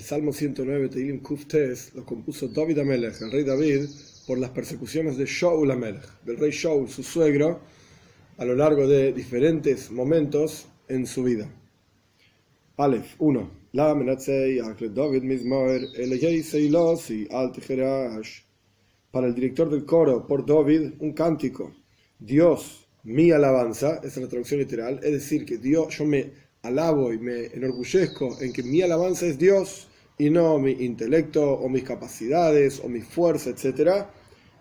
El Salmo 109, Teilim Kuftes, lo compuso David Amelech, el rey David, por las persecuciones de Shaul Amelech, del rey Shaul, su suegro, a lo largo de diferentes momentos en su vida. Aleph 1. La David Para el director del coro, por David, un cántico. Dios, mi alabanza, esa es la traducción literal, es decir, que Dios, yo me alabo y me enorgullezco en que mi alabanza es Dios y no mi intelecto o mis capacidades o mi fuerza, etc.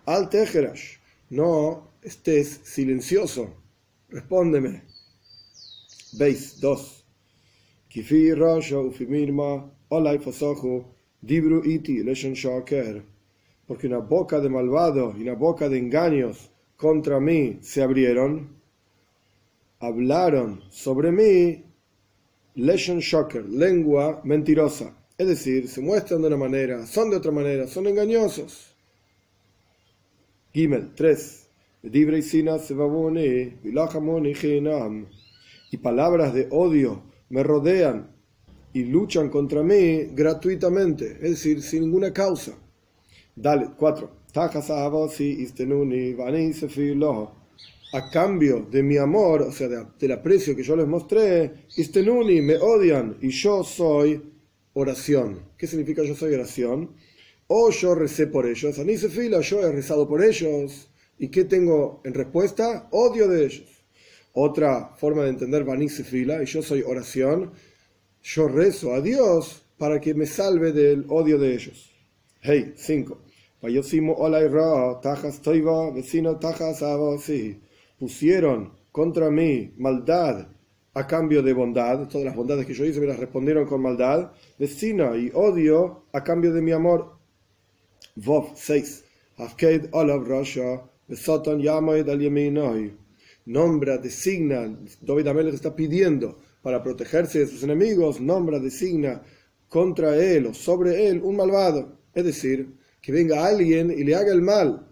Al tejerash, no estés silencioso, respóndeme. Veis, dos. Kifi rasha ufimirma, olay dibru iti leshon shaker. Porque una boca de malvado y una boca de engaños contra mí se abrieron, hablaron sobre mí Leshon Shocker, lengua mentirosa. Es decir, se muestran de una manera, son de otra manera, son engañosos. Gimel 3. Y palabras de odio me rodean y luchan contra mí gratuitamente, es decir, sin ninguna causa. Dale, 4 a cambio de mi amor, o sea, del aprecio que yo les mostré, Istenuni me odian y yo soy oración. ¿Qué significa yo soy oración? O yo recé por ellos, se fila, yo he rezado por ellos. ¿Y qué tengo en respuesta? Odio de ellos. Otra forma de entender se fila, y yo soy oración, yo rezo a Dios para que me salve del odio de ellos. Hey, 5 pusieron contra mí maldad a cambio de bondad, todas las bondades que yo hice me las respondieron con maldad, vecina y odio a cambio de mi amor. Vov 6. Nombra, designa, David Amelech está pidiendo para protegerse de sus enemigos, nombra, designa contra él o sobre él un malvado. Es decir, que venga alguien y le haga el mal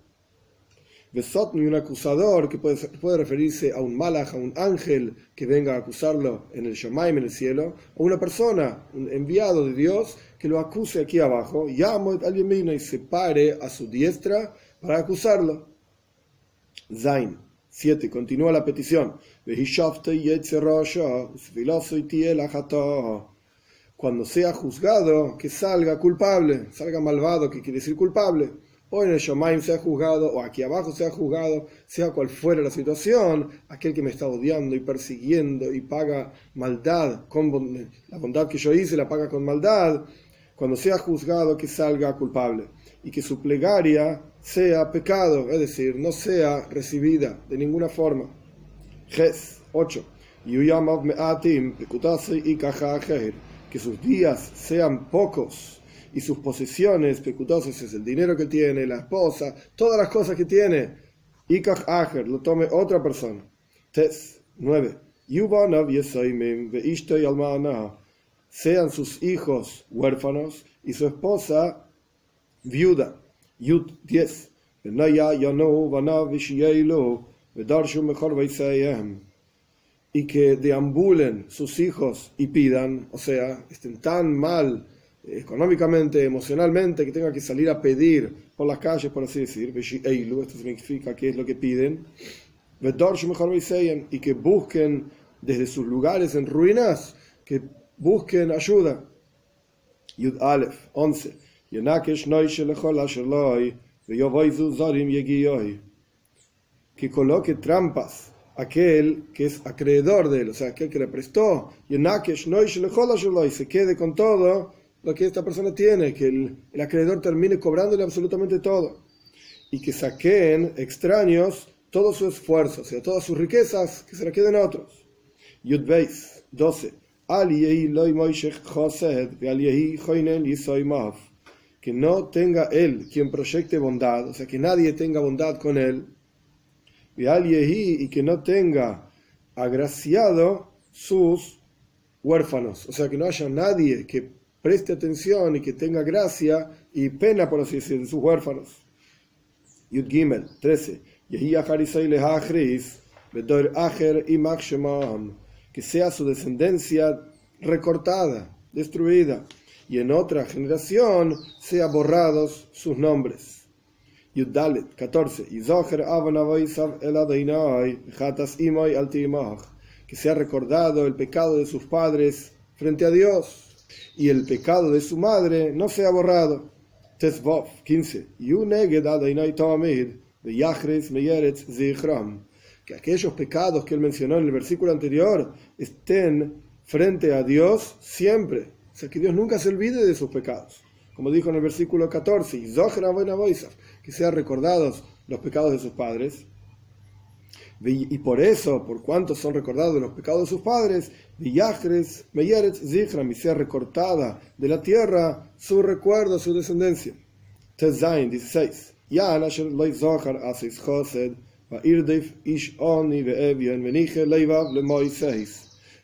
Besotni, un acusador, que puede, referirse a un malach, a un ángel que venga a acusarlo en el Shemaim, en el cielo, o una persona, un enviado de Dios, que lo acuse aquí abajo, llamo al y se pare a su diestra para acusarlo. Zain 7. Continúa la petición. Cuando sea juzgado, que salga culpable, salga malvado, que quiere decir culpable o en el Shomaim sea juzgado, o aquí abajo sea juzgado, sea cual fuera la situación, aquel que me está odiando y persiguiendo y paga maldad, con la bondad que yo hice la paga con maldad, cuando sea juzgado que salga culpable y que su plegaria sea pecado, es decir, no sea recibida de ninguna forma. Ges 8. Que sus días sean pocos y sus posesiones pecutosas es el dinero que tiene, la esposa, todas las cosas que tiene. Ikach Acher, lo tome otra persona. Tes 9. Sean sus hijos huérfanos y su esposa viuda. Yud 10. Y que deambulen sus hijos y pidan, o sea, estén tan mal económicamente, emocionalmente, que tenga que salir a pedir por las calles, por así decir, esto significa que es lo que piden, y que busquen desde sus lugares en ruinas, que busquen ayuda. Yud Aleph 11. Que coloque trampas aquel que es acreedor de él, o sea, aquel que le prestó, y se quede con todo lo que esta persona tiene, que el, acreedor termine cobrándole absolutamente todo y que saquen extraños todo su esfuerzo, o sea, todas sus riquezas, que se la queden a otros. Yud 12. Que no tenga él quien proyecte bondad, o sea, que nadie tenga bondad con él. Y que no tenga agraciado sus huérfanos, o sea, que no haya nadie que preste atención y que tenga gracia y pena, por así decir, de sus huérfanos. Yud Gimel 13. Que sea su descendencia recortada, destruida, y en otra generación sea borrados sus nombres. Yudalet 14. Que sea recordado el pecado de sus padres frente a Dios y el pecado de su madre no sea borrado. Tesvov 15. Que aquellos pecados que él mencionó en el versículo anterior estén frente a Dios siempre. O sea, que Dios nunca se olvide de sus pecados. Como dijo en el versículo 14, que sean recordados los pecados de sus padres. Y por eso, por cuanto son recordados los pecados de sus padres, Villajres, Meyeretz, Zichram, y sea recortada de la tierra su recuerdo, su descendencia. Tezain 16.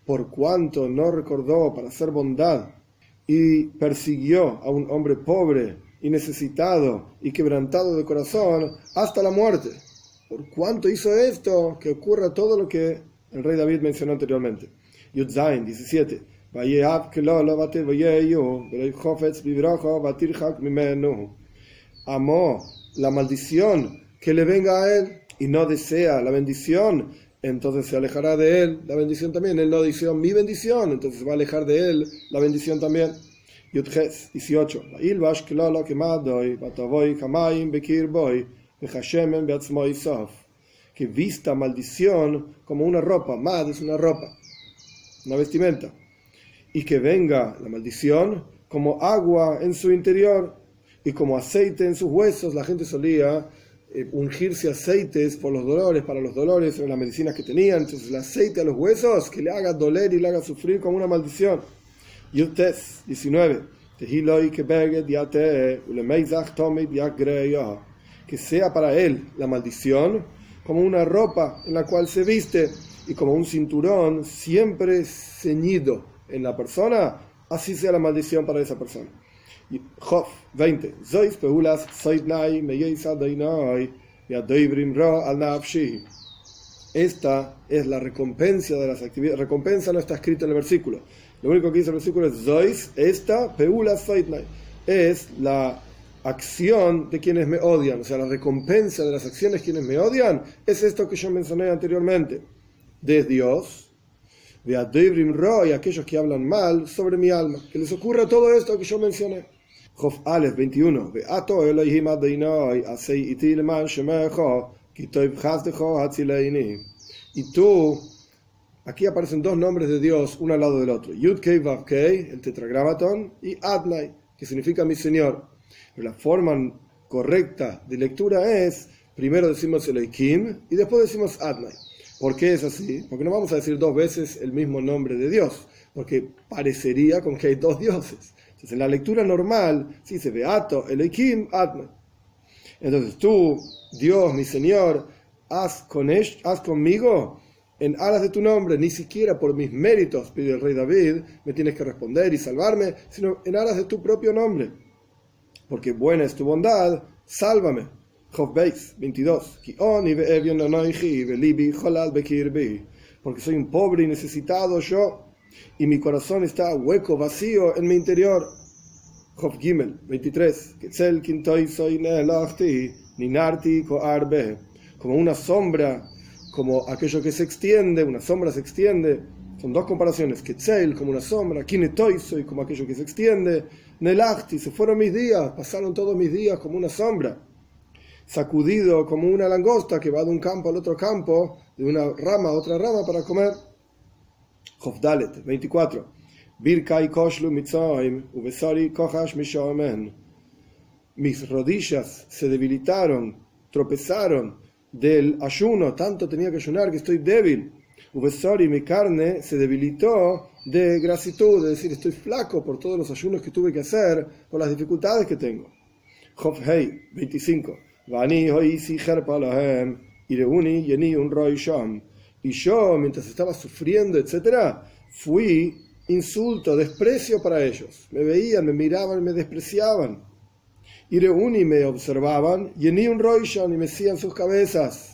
Por cuanto no recordó para hacer bondad y persiguió a un hombre pobre y necesitado y quebrantado de corazón hasta la muerte. Por cuanto hizo esto, que ocurra todo lo que el rey David mencionó anteriormente. Yudzain 17. Amó la maldición que le venga a él y no desea la bendición, entonces se alejará de él la bendición también. Él no dice mi bendición, entonces se va a alejar de él la bendición también. Yudches 18. Que vista maldición como una ropa, mad es una ropa, una vestimenta, y que venga la maldición como agua en su interior y como aceite en sus huesos. La gente solía eh, ungirse aceites por los dolores, para los dolores, en las medicinas que tenían. Entonces el aceite a los huesos que le haga doler y le haga sufrir como una maldición. Yutes 19. Que sea para él la maldición como una ropa en la cual se viste y como un cinturón siempre ceñido en la persona, así sea la maldición para esa persona. Jof 20. Esta es la recompensa de las actividades. Recompensa no está escrito en el versículo. Lo único que dice el versículo es Zois, esta, Peula Es la acción de quienes me odian, o sea, la recompensa de las acciones de quienes me odian, es esto que yo mencioné anteriormente. De Dios, de Adebrim y aquellos que hablan mal sobre mi alma, que les ocurra todo esto que yo mencioné. Jof Aleph 21. Y tú Aquí aparecen dos nombres de Dios uno al lado del otro. Yud Kei Vav Kei, el tetragramaton, y Adnai, que significa mi Señor. La forma correcta de lectura es, primero decimos Elohim y después decimos Adnai. ¿Por qué es así? Porque no vamos a decir dos veces el mismo nombre de Dios, porque parecería con que hay dos dioses. Entonces en la lectura normal, sí se ve Ato, Elohim, Adnai. Entonces tú, Dios, mi Señor, haz, con haz conmigo en alas de tu nombre, ni siquiera por mis méritos, pide el rey David, me tienes que responder y salvarme, sino en alas de tu propio nombre. Porque buena es tu bondad, sálvame. Job 22. Porque soy un pobre y necesitado yo, y mi corazón está hueco, vacío en mi interior. Job Gimel 23. Como una sombra como aquello que se extiende, una sombra se extiende. Son dos comparaciones. Ketzel como una sombra, soy como aquello que se extiende. Nelachti, se fueron mis días, pasaron todos mis días como una sombra. Sacudido como una langosta que va de un campo al otro campo, de una rama a otra rama para comer. Hofdalet 24. Birkai koshlu mitzaim, ubesari kohash Mis rodillas se debilitaron, tropezaron del ayuno, tanto tenía que ayunar que estoy débil. Y mi carne se debilitó de gratitud, es decir, estoy flaco por todos los ayunos que tuve que hacer, por las dificultades que tengo. Job Hei 25. Y yo, mientras estaba sufriendo, etc., fui insulto, desprecio para ellos. Me veían, me miraban, me despreciaban. Y Reuni me observaban, y en un roishon y me hacían sus cabezas.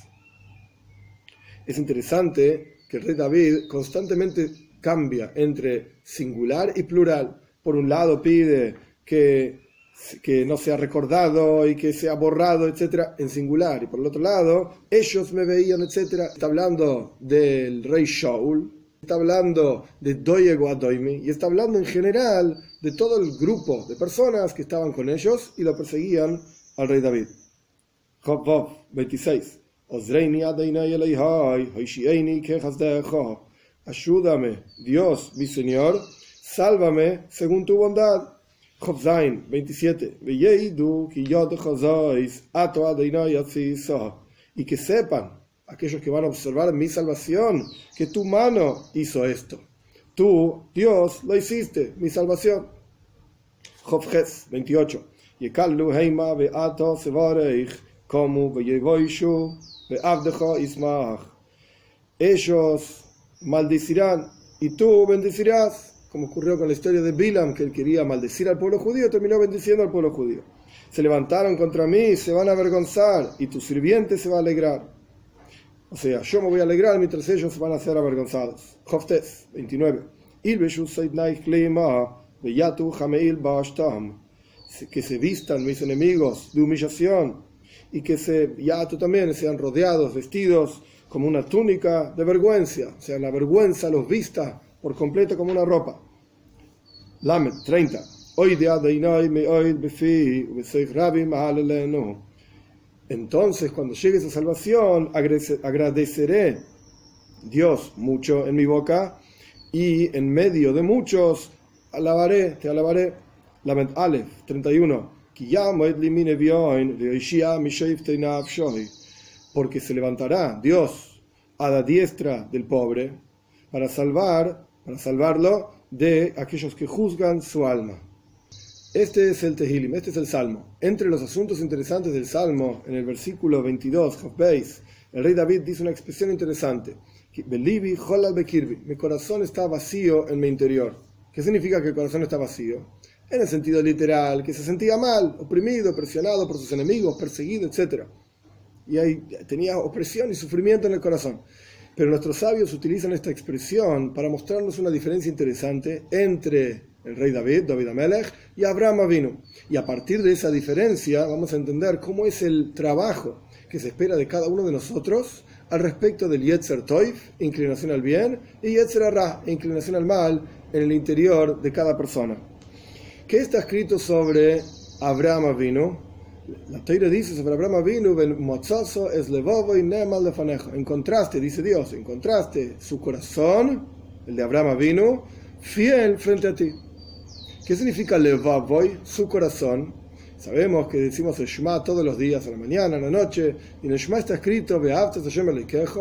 Es interesante que el rey David constantemente cambia entre singular y plural. por un lado pide que, no sea recordado y que sea borrado, etcétera, en singular. Y por el otro lado, ellos me veían, etcétera. Está hablando del rey Shaul, está hablando de Doyego Adoimi y está hablando en general de todo el grupo de personas que estaban con ellos y lo perseguían al rey David. Job 26. Ayúdame, Dios, mi Señor, sálvame según tu bondad. Job 27. Y que sepan aquellos que van a observar mi salvación, que tu mano hizo esto. Tú, Dios, lo hiciste, mi salvación. Job 28. Ellos maldecirán y tú bendecirás, como ocurrió con la historia de Bilam, que él quería maldecir al pueblo judío, terminó bendiciendo al pueblo judío. Se levantaron contra mí, se van a avergonzar, y tu sirviente se va a alegrar. O sea, yo me voy a alegrar mientras ellos van a ser avergonzados. Joftes 29. Que se vistan mis enemigos de humillación y que se, ya tú también sean rodeados, vestidos como una túnica de vergüenza, o sea, la vergüenza los vista por completo como una ropa. Lamed 30. Hoy de entonces, cuando llegue esa salvación, agradeceré Dios mucho en mi boca y en medio de muchos alabaré, te alabaré. Lament Aleph 31. Porque se levantará Dios a la diestra del pobre para salvar, para salvarlo de aquellos que juzgan su alma. Este es el Tehilim, este es el Salmo. Entre los asuntos interesantes del Salmo, en el versículo 22, el rey David dice una expresión interesante. Mi corazón está vacío en mi interior. ¿Qué significa que el corazón está vacío? En el sentido literal, que se sentía mal, oprimido, presionado por sus enemigos, perseguido, etc. Y ahí tenía opresión y sufrimiento en el corazón. Pero nuestros sabios utilizan esta expresión para mostrarnos una diferencia interesante entre el rey David, David Amelech, y Abraham vino. Y a partir de esa diferencia vamos a entender cómo es el trabajo que se espera de cada uno de nosotros al respecto del Yetzer Toif, inclinación al bien, y Yetzer Ra, inclinación al mal, en el interior de cada persona. ¿Qué está escrito sobre Abraham vino? La Teira dice sobre Abraham vino, es levovo y nemal lefanejo. En contraste, dice Dios, en contraste, su corazón, el de Abraham vino, fiel frente a ti. ¿Qué significa levavoy? Su corazón. Sabemos que decimos el Shema todos los días, a la mañana, a la noche, y en el Shema está escrito,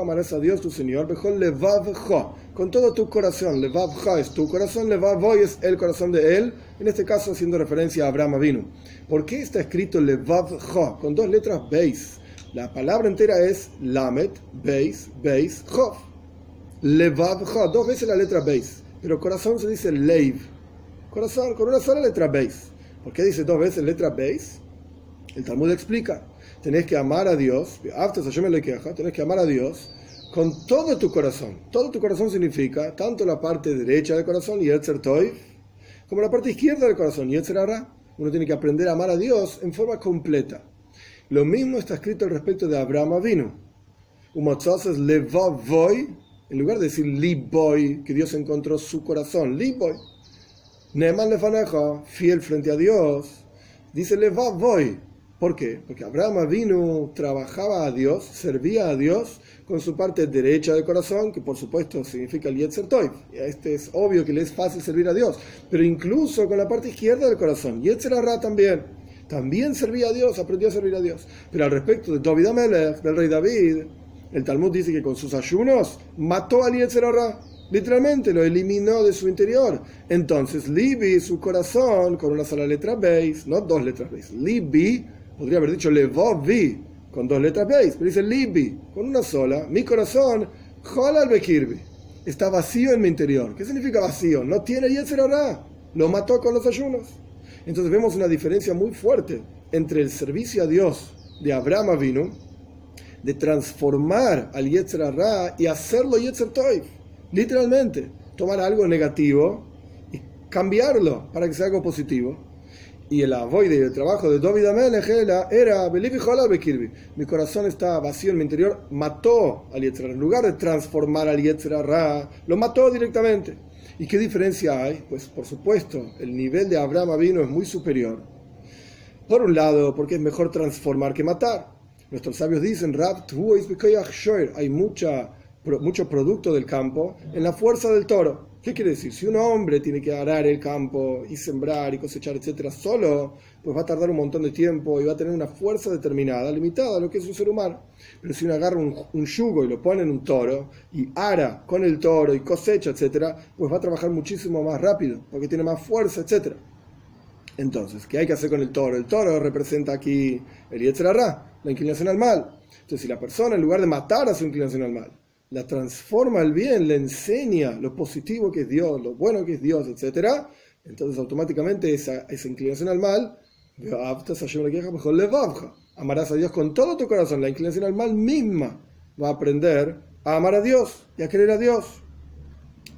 amarás a Dios tu Señor, con todo tu corazón, levavja es tu corazón, levavoy es el corazón de Él, en este caso haciendo referencia a Abraham Avinu. ¿Por qué está escrito levavja? Con dos letras beis. La palabra entera es lamet, beis, beis, jof. Levavja, dos veces la letra beis, pero corazón se dice leiv corazón con una sola letra Beis. ¿Por qué dice dos veces letra Beis? El Talmud explica, tenés que amar a Dios, tenés que amar a Dios con todo tu corazón. Todo tu corazón significa tanto la parte derecha del corazón, Yetzer Toy, como la parte izquierda del corazón, Yetzer Ara. Uno tiene que aprender a amar a Dios en forma completa. Lo mismo está escrito al respecto de Abraham Avinu. es Levavoy, en lugar de decir Liboy, que Dios encontró su corazón, Liboy Neman lefaneja, fiel frente a Dios, dice le va voy. ¿Por qué? Porque Abraham vino, trabajaba a Dios, servía a Dios con su parte derecha del corazón, que por supuesto significa el Yetzer Toiv. Este es obvio que le es fácil servir a Dios, pero incluso con la parte izquierda del corazón, Yetzer Ra también. También servía a Dios, aprendió a servir a Dios. Pero al respecto de David Amelech, del rey David, el Talmud dice que con sus ayunos mató al Yetzer Ra. Literalmente lo eliminó de su interior. Entonces, Libi, su corazón, con una sola letra Beis, no dos letras Beis. Libi, podría haber dicho Levovi, con dos letras Beis, pero dice Libi, con una sola. Mi corazón, Holal Bekirbi, está vacío en mi interior. ¿Qué significa vacío? No tiene Yetzerara. Lo mató con los ayunos. Entonces vemos una diferencia muy fuerte entre el servicio a Dios de Abraham vino, de transformar al Yetzerara y hacerlo Yetzer Literalmente, tomar algo negativo y cambiarlo para que sea algo positivo. Y el avoide y el trabajo de David Amelech era Bekirbi. Mi corazón está vacío en mi interior. Mató al Yetzirah. En lugar de transformar al Yetzirah, lo mató directamente. ¿Y qué diferencia hay? Pues por supuesto, el nivel de Abraham vino es muy superior. Por un lado, porque es mejor transformar que matar. Nuestros sabios dicen, hay mucha, mucho producto del campo en la fuerza del toro. ¿Qué quiere decir? Si un hombre tiene que arar el campo y sembrar y cosechar, etcétera, solo, pues va a tardar un montón de tiempo y va a tener una fuerza determinada, limitada a lo que es un ser humano. Pero si uno agarra un, yugo y lo pone en un toro y ara con el toro y cosecha, etcétera, pues va a trabajar muchísimo más rápido porque tiene más fuerza, etcétera. Entonces, ¿qué hay que hacer con el toro? El toro representa aquí el Yetzirah, la inclinación al mal. Entonces, si la persona, en lugar de matar a su inclinación al mal, la transforma al bien, le enseña lo positivo que es Dios, lo bueno que es Dios, etc., entonces automáticamente esa, inclinación al mal, amarás a Dios con todo tu corazón, la inclinación al mal misma va a aprender a amar a Dios y a querer a Dios.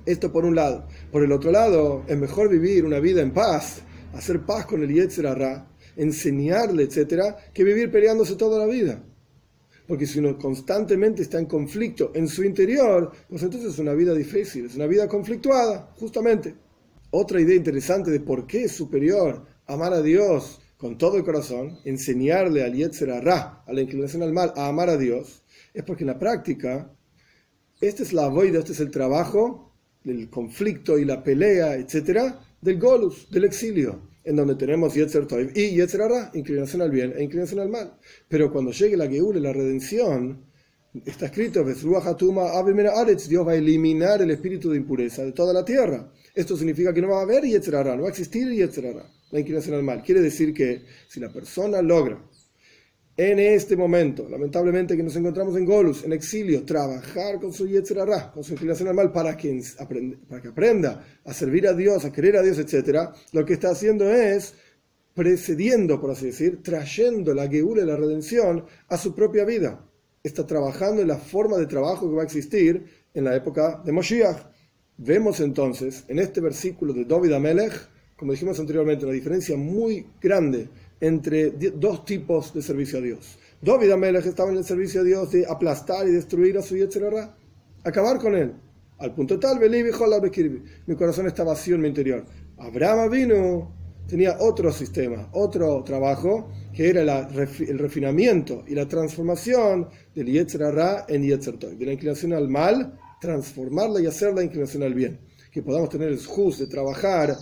Esto por un lado. Por el otro lado, es mejor vivir una vida en paz, hacer paz con el Yetzirah, enseñarle, etcétera, que vivir peleándose toda la vida. Porque si uno constantemente está en conflicto en su interior, pues entonces es una vida difícil, es una vida conflictuada, justamente. Otra idea interesante de por qué es superior amar a Dios con todo el corazón, enseñarle al Yetzer Ra, a la inclinación al mal, a amar a Dios, es porque en la práctica, esta es la voida, este es el trabajo del conflicto y la pelea, etcétera, del Golus, del exilio en donde tenemos Yetzer Toiv y Yetzer Ara, inclinación al bien e inclinación al mal. Pero cuando llegue la Geule, la redención, está escrito, Dios va a eliminar el espíritu de impureza de toda la tierra. Esto significa que no va a haber Yetzer Ara, no va a existir Yetzer Ara, la inclinación al mal. Quiere decir que si la persona logra en este momento, lamentablemente que nos encontramos en Golus, en exilio, trabajar con su Yetzirah, con su inclinación al mal, para que, para que aprenda a servir a Dios, a querer a Dios, etc., lo que está haciendo es precediendo, por así decir, trayendo la Geula, la redención, a su propia vida. Está trabajando en la forma de trabajo que va a existir en la época de Moshiach. Vemos entonces en este versículo de David Amelech, como dijimos anteriormente, una diferencia muy grande entre dos tipos de servicio a Dios. David Amelech estaba en el servicio a Dios de aplastar y destruir a su Yetzirah, acabar con él. Al punto tal, mi corazón está vacío en mi interior. Abraham vino, tenía otro sistema, otro trabajo, que era el refinamiento y la transformación del Yetzirah en Yetzirah, de la inclinación al mal, transformarla y hacerla inclinación al bien. Que podamos tener el juz de trabajar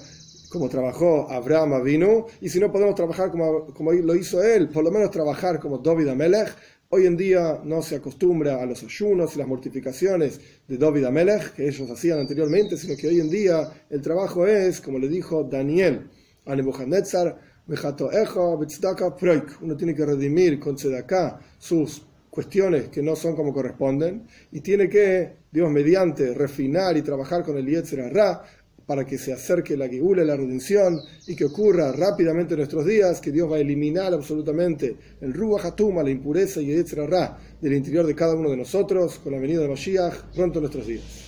como trabajó Abraham vino, y si no podemos trabajar como, como lo hizo él, por lo menos trabajar como David Amelech. Hoy en día no se acostumbra a los ayunos y las mortificaciones de David Amelech que ellos hacían anteriormente, sino que hoy en día el trabajo es, como le dijo Daniel a Nebuchadnezzar, uno tiene que redimir con tzedakah sus cuestiones que no son como corresponden y tiene que, Dios mediante, refinar y trabajar con el Yetzer para que se acerque la Geula, la redención, y que ocurra rápidamente en nuestros días, que Dios va a eliminar absolutamente el Ruach Hatuma, la impureza y el Ra del interior de cada uno de nosotros, con la venida de Mashiach, pronto en nuestros días.